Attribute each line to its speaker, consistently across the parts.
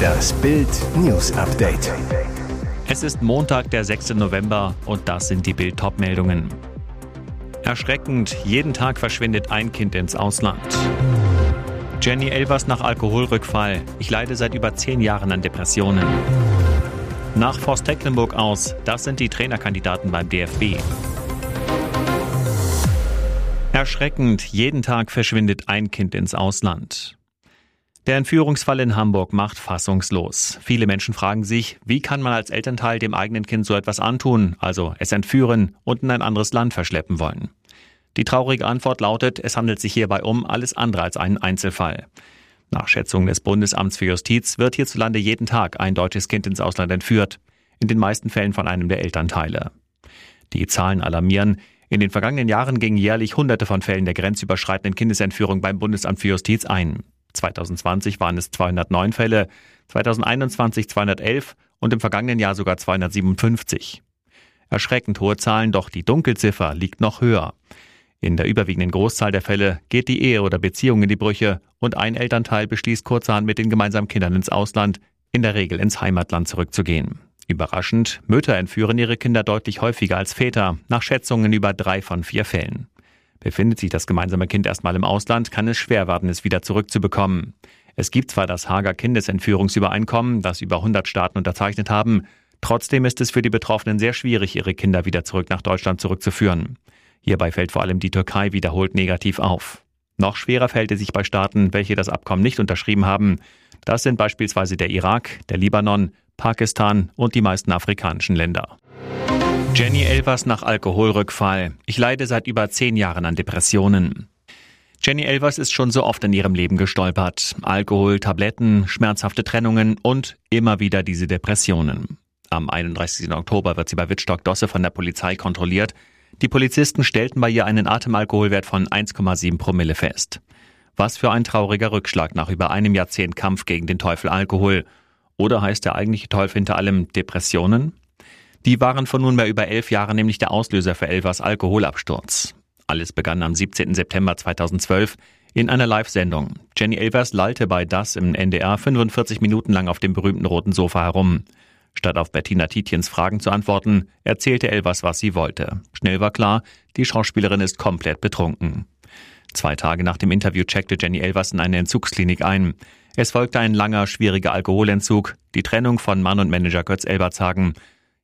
Speaker 1: Das Bild News Update.
Speaker 2: Es ist Montag, der 6. November und das sind die Bild meldungen Erschreckend, jeden Tag verschwindet ein Kind ins Ausland. Jenny Elvers nach Alkoholrückfall. Ich leide seit über zehn Jahren an Depressionen. Nach Forst Tecklenburg aus, das sind die Trainerkandidaten beim DFB. Erschreckend, jeden Tag verschwindet ein Kind ins Ausland. Der Entführungsfall in Hamburg macht fassungslos. Viele Menschen fragen sich, wie kann man als Elternteil dem eigenen Kind so etwas antun, also es entführen und in ein anderes Land verschleppen wollen? Die traurige Antwort lautet, es handelt sich hierbei um alles andere als einen Einzelfall. Nach Schätzungen des Bundesamts für Justiz wird hierzulande jeden Tag ein deutsches Kind ins Ausland entführt, in den meisten Fällen von einem der Elternteile. Die Zahlen alarmieren. In den vergangenen Jahren gingen jährlich Hunderte von Fällen der grenzüberschreitenden Kindesentführung beim Bundesamt für Justiz ein. 2020 waren es 209 Fälle, 2021 211 und im vergangenen Jahr sogar 257. Erschreckend hohe Zahlen, doch die Dunkelziffer liegt noch höher. In der überwiegenden Großzahl der Fälle geht die Ehe oder Beziehung in die Brüche und ein Elternteil beschließt kurzerhand mit den gemeinsamen Kindern ins Ausland, in der Regel ins Heimatland zurückzugehen. Überraschend, Mütter entführen ihre Kinder deutlich häufiger als Väter, nach Schätzungen über drei von vier Fällen. Befindet sich das gemeinsame Kind erstmal im Ausland, kann es schwer werden, es wieder zurückzubekommen. Es gibt zwar das Hager Kindesentführungsübereinkommen, das über 100 Staaten unterzeichnet haben, trotzdem ist es für die Betroffenen sehr schwierig, ihre Kinder wieder zurück nach Deutschland zurückzuführen. Hierbei fällt vor allem die Türkei wiederholt negativ auf. Noch schwerer fällt es sich bei Staaten, welche das Abkommen nicht unterschrieben haben. Das sind beispielsweise der Irak, der Libanon, Pakistan und die meisten afrikanischen Länder. Jenny Elvers nach Alkoholrückfall. Ich leide seit über zehn Jahren an Depressionen. Jenny Elvers ist schon so oft in ihrem Leben gestolpert. Alkohol, Tabletten, schmerzhafte Trennungen und immer wieder diese Depressionen. Am 31. Oktober wird sie bei Wittstock-Dosse von der Polizei kontrolliert. Die Polizisten stellten bei ihr einen Atemalkoholwert von 1,7 Promille fest. Was für ein trauriger Rückschlag nach über einem Jahrzehnt Kampf gegen den Teufel Alkohol. Oder heißt der eigentliche Teufel hinter allem Depressionen? Die waren vor nunmehr über elf Jahren nämlich der Auslöser für Elvers Alkoholabsturz. Alles begann am 17. September 2012 in einer Live-Sendung. Jenny Elvers lallte bei Das im NDR 45 Minuten lang auf dem berühmten roten Sofa herum. Statt auf Bettina Tietjens Fragen zu antworten, erzählte Elvers, was sie wollte. Schnell war klar, die Schauspielerin ist komplett betrunken. Zwei Tage nach dem Interview checkte Jenny Elvers in eine Entzugsklinik ein. Es folgte ein langer, schwieriger Alkoholentzug, die Trennung von Mann und Manager Götz Elbertshagen.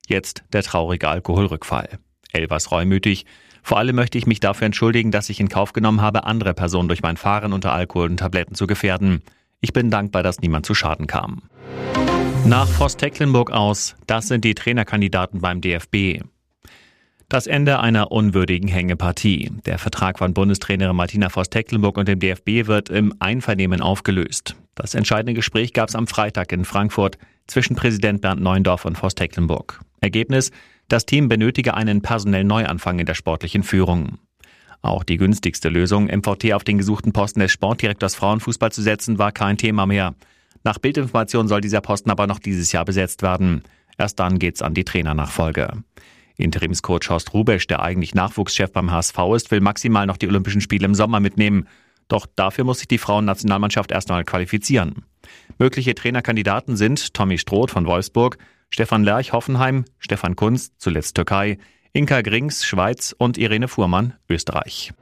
Speaker 2: Jetzt der traurige Alkoholrückfall. Elvers reumütig. Vor allem möchte ich mich dafür entschuldigen, dass ich in Kauf genommen habe, andere Personen durch mein Fahren unter Alkohol und Tabletten zu gefährden. Ich bin dankbar, dass niemand zu Schaden kam. Nach Voss Tecklenburg aus, das sind die Trainerkandidaten beim DFB. Das Ende einer unwürdigen Hängepartie. Der Vertrag von Bundestrainerin Martina Voss-Tecklenburg und dem DFB wird im Einvernehmen aufgelöst. Das entscheidende Gespräch gab es am Freitag in Frankfurt zwischen Präsident Bernd Neuendorf und Voss-Tecklenburg. Ergebnis, das Team benötige einen personellen Neuanfang in der sportlichen Führung. Auch die günstigste Lösung, MVT auf den gesuchten Posten des Sportdirektors Frauenfußball zu setzen, war kein Thema mehr. Nach Bildinformation soll dieser Posten aber noch dieses Jahr besetzt werden. Erst dann geht's an die Trainernachfolge. Interimscoach Horst Rubesch, der eigentlich Nachwuchschef beim HSV ist, will maximal noch die Olympischen Spiele im Sommer mitnehmen. Doch dafür muss sich die Frauennationalmannschaft erstmal qualifizieren. Mögliche Trainerkandidaten sind Tommy Stroth von Wolfsburg, Stefan Lerch Hoffenheim, Stefan Kunz, zuletzt Türkei, Inka Grings Schweiz und Irene Fuhrmann Österreich.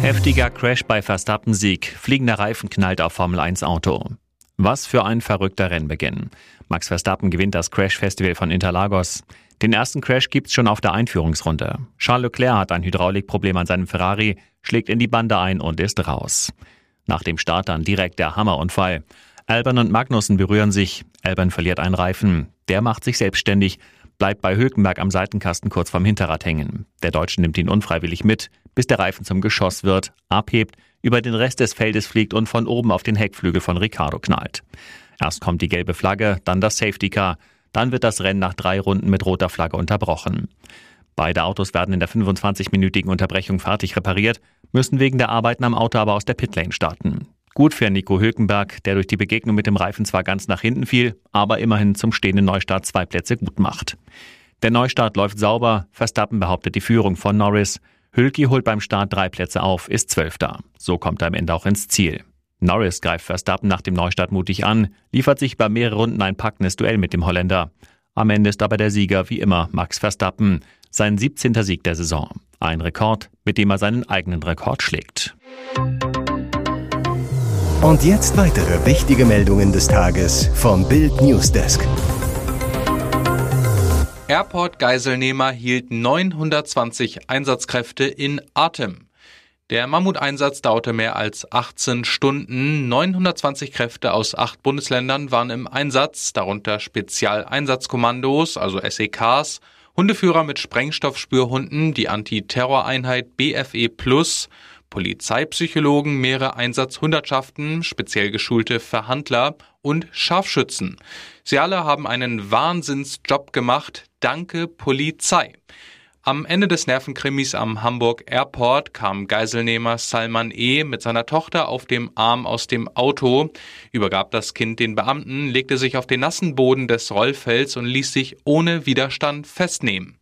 Speaker 2: Heftiger Crash bei Verstappen-Sieg. Fliegender Reifen knallt auf Formel 1 Auto. Was für ein verrückter Rennbeginn. Max Verstappen gewinnt das Crash-Festival von Interlagos. Den ersten Crash gibt's schon auf der Einführungsrunde. Charles Leclerc hat ein Hydraulikproblem an seinem Ferrari, schlägt in die Bande ein und ist raus. Nach dem Start dann direkt der Hammerunfall. Albern und Magnussen berühren sich. Albern verliert einen Reifen. Der macht sich selbstständig, bleibt bei Hülkenberg am Seitenkasten kurz vorm Hinterrad hängen. Der Deutsche nimmt ihn unfreiwillig mit, bis der Reifen zum Geschoss wird, abhebt, über den Rest des Feldes fliegt und von oben auf den Heckflügel von Ricardo knallt. Erst kommt die gelbe Flagge, dann das Safety Car, dann wird das Rennen nach drei Runden mit roter Flagge unterbrochen. Beide Autos werden in der 25-minütigen Unterbrechung fertig repariert, müssen wegen der Arbeiten am Auto aber aus der Pitlane starten. Gut für Nico Hülkenberg, der durch die Begegnung mit dem Reifen zwar ganz nach hinten fiel, aber immerhin zum stehenden Neustart zwei Plätze gut macht. Der Neustart läuft sauber, Verstappen behauptet die Führung von Norris. Hülki holt beim Start drei Plätze auf, ist Zwölfter. So kommt er am Ende auch ins Ziel. Norris greift Verstappen nach dem Neustart mutig an, liefert sich bei mehreren Runden ein packendes Duell mit dem Holländer. Am Ende ist aber der Sieger wie immer Max Verstappen, sein 17. Sieg der Saison. Ein Rekord, mit dem er seinen eigenen Rekord schlägt.
Speaker 1: Und jetzt weitere wichtige Meldungen des Tages vom Bild Newsdesk.
Speaker 3: Airport Geiselnehmer hielt 920 Einsatzkräfte in Atem. Der Mammuteinsatz dauerte mehr als 18 Stunden. 920 Kräfte aus acht Bundesländern waren im Einsatz, darunter Spezialeinsatzkommandos, also SEKs, Hundeführer mit Sprengstoffspürhunden, die Antiterroreinheit BFE Plus, Polizeipsychologen, mehrere Einsatzhundertschaften, speziell geschulte Verhandler und Scharfschützen. Sie alle haben einen Wahnsinnsjob gemacht. Danke Polizei. Am Ende des Nervenkrimis am Hamburg Airport kam Geiselnehmer Salman E. mit seiner Tochter auf dem Arm aus dem Auto, übergab das Kind den Beamten, legte sich auf den nassen Boden des Rollfelds und ließ sich ohne Widerstand festnehmen.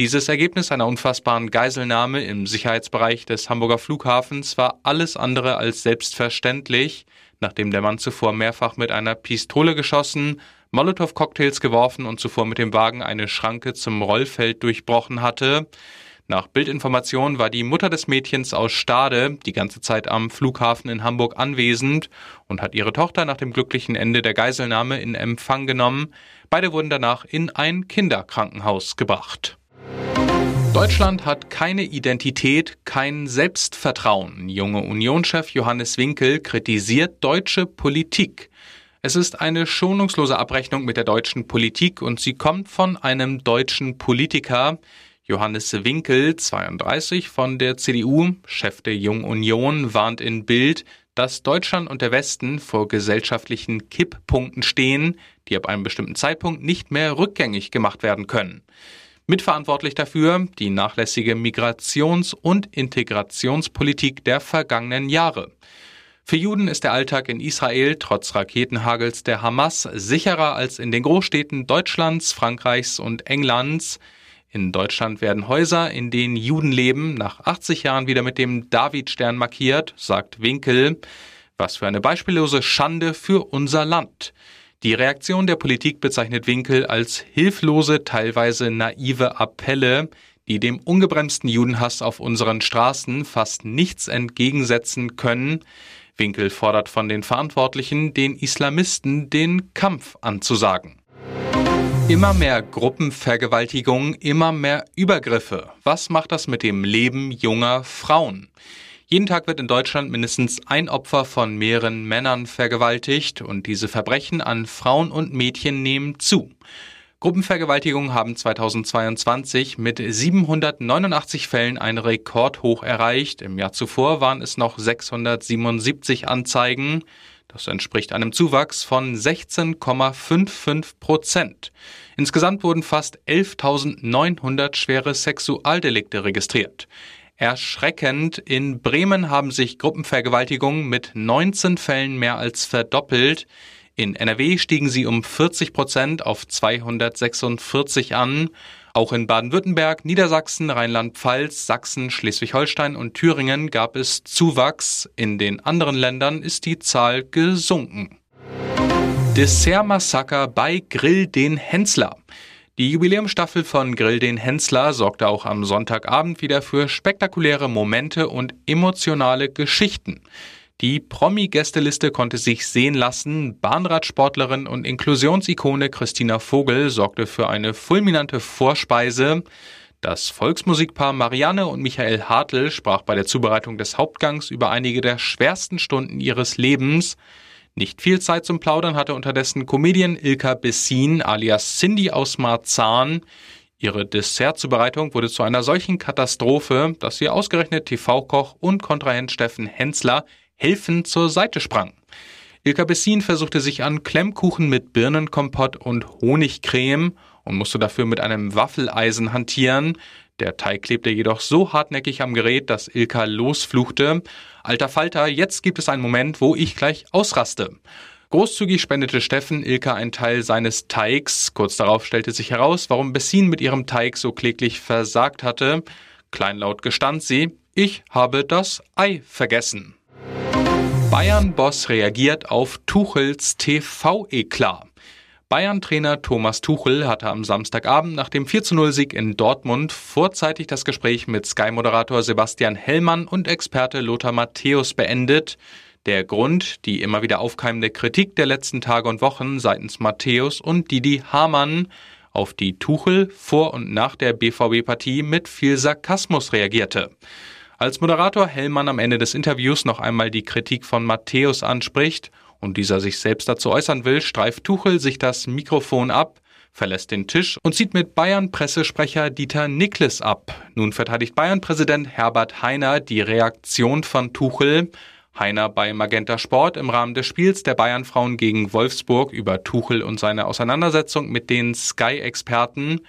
Speaker 3: Dieses Ergebnis einer unfassbaren Geiselnahme im Sicherheitsbereich des Hamburger Flughafens war alles andere als selbstverständlich, nachdem der Mann zuvor mehrfach mit einer Pistole geschossen, Molotow-Cocktails geworfen und zuvor mit dem Wagen eine Schranke zum Rollfeld durchbrochen hatte. Nach Bildinformationen war die Mutter des Mädchens aus Stade die ganze Zeit am Flughafen in Hamburg anwesend und hat ihre Tochter nach dem glücklichen Ende der Geiselnahme in Empfang genommen. Beide wurden danach in ein Kinderkrankenhaus gebracht. Deutschland hat keine Identität, kein Selbstvertrauen. Junge Unionschef Johannes Winkel kritisiert deutsche Politik. Es ist eine schonungslose Abrechnung mit der deutschen Politik und sie kommt von einem deutschen Politiker. Johannes Winkel, 32 von der CDU, Chef der Jungen Union, warnt in Bild, dass Deutschland und der Westen vor gesellschaftlichen Kipppunkten stehen, die ab einem bestimmten Zeitpunkt nicht mehr rückgängig gemacht werden können. Mitverantwortlich dafür die nachlässige Migrations- und Integrationspolitik der vergangenen Jahre. Für Juden ist der Alltag in Israel trotz Raketenhagels der Hamas sicherer als in den Großstädten Deutschlands, Frankreichs und Englands. In Deutschland werden Häuser, in denen Juden leben, nach 80 Jahren wieder mit dem Davidstern markiert, sagt Winkel. Was für eine beispiellose Schande für unser Land. Die Reaktion der Politik bezeichnet Winkel als hilflose, teilweise naive Appelle, die dem ungebremsten Judenhass auf unseren Straßen fast nichts entgegensetzen können. Winkel fordert von den Verantwortlichen, den Islamisten den Kampf anzusagen. Immer mehr Gruppenvergewaltigungen, immer mehr Übergriffe. Was macht das mit dem Leben junger Frauen? Jeden Tag wird in Deutschland mindestens ein Opfer von mehreren Männern vergewaltigt und diese Verbrechen an Frauen und Mädchen nehmen zu. Gruppenvergewaltigungen haben 2022 mit 789 Fällen einen Rekordhoch erreicht. Im Jahr zuvor waren es noch 677 Anzeigen. Das entspricht einem Zuwachs von 16,55 Prozent. Insgesamt wurden fast 11.900 schwere Sexualdelikte registriert. Erschreckend, in Bremen haben sich Gruppenvergewaltigungen mit 19 Fällen mehr als verdoppelt. In NRW stiegen sie um 40 Prozent auf 246 an. Auch in Baden-Württemberg, Niedersachsen, Rheinland-Pfalz, Sachsen, Schleswig-Holstein und Thüringen gab es Zuwachs. In den anderen Ländern ist die Zahl gesunken. Dessert-Massaker bei Grill den Hensler. Die Jubiläumstaffel von Grill den Hensler sorgte auch am Sonntagabend wieder für spektakuläre Momente und emotionale Geschichten. Die Promi-Gästeliste konnte sich sehen lassen. Bahnradsportlerin und Inklusionsikone Christina Vogel sorgte für eine fulminante Vorspeise. Das Volksmusikpaar Marianne und Michael Hartl sprach bei der Zubereitung des Hauptgangs über einige der schwersten Stunden ihres Lebens. Nicht viel Zeit zum Plaudern hatte unterdessen Comedian Ilka Bessin alias Cindy aus Marzahn. Ihre Dessertzubereitung wurde zu einer solchen Katastrophe, dass sie ausgerechnet TV-Koch und Kontrahent Steffen Hensler helfend zur Seite sprang. Ilka Bessin versuchte sich an Klemmkuchen mit Birnenkompott und Honigcreme und musste dafür mit einem Waffeleisen hantieren. Der Teig klebte jedoch so hartnäckig am Gerät, dass Ilka losfluchte. Alter Falter, jetzt gibt es einen Moment, wo ich gleich ausraste. Großzügig spendete Steffen Ilka einen Teil seines Teigs. Kurz darauf stellte sich heraus, warum Bessin mit ihrem Teig so kläglich versagt hatte. Kleinlaut gestand sie, ich habe das Ei vergessen. Bayern-Boss reagiert auf Tuchels TV-Eklat. Bayern-Trainer Thomas Tuchel hatte am Samstagabend nach dem 4-0-Sieg in Dortmund vorzeitig das Gespräch mit Sky-Moderator Sebastian Hellmann und Experte Lothar Matthäus beendet. Der Grund, die immer wieder aufkeimende Kritik der letzten Tage und Wochen seitens Matthäus und Didi Hamann, auf die Tuchel vor und nach der BVB-Partie mit viel Sarkasmus reagierte. Als Moderator Hellmann am Ende des Interviews noch einmal die Kritik von Matthäus anspricht und dieser sich selbst dazu äußern will, streift Tuchel sich das Mikrofon ab, verlässt den Tisch und zieht mit Bayern-Pressesprecher Dieter Niklas ab. Nun verteidigt Bayern-Präsident Herbert Heiner die Reaktion von Tuchel. Heiner bei Magenta Sport im Rahmen des Spiels der Bayern-Frauen gegen Wolfsburg über Tuchel und seine Auseinandersetzung mit den Sky-Experten.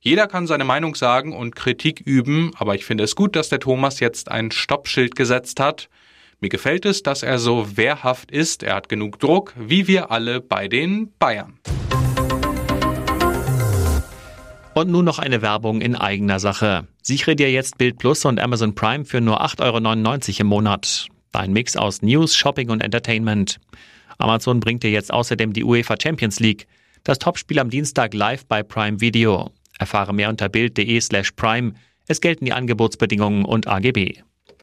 Speaker 3: Jeder kann seine Meinung sagen und Kritik üben, aber ich finde es gut, dass der Thomas jetzt ein Stoppschild gesetzt hat. Mir gefällt es, dass er so wehrhaft ist. Er hat genug Druck, wie wir alle bei den Bayern.
Speaker 2: Und nun noch eine Werbung in eigener Sache. Sichere dir jetzt Bild Plus und Amazon Prime für nur 8,99 Euro im Monat. Dein Mix aus News, Shopping und Entertainment. Amazon bringt dir jetzt außerdem die UEFA Champions League. Das Topspiel am Dienstag live bei Prime Video. Erfahre mehr unter bild.de slash prime. Es gelten die Angebotsbedingungen und AGB.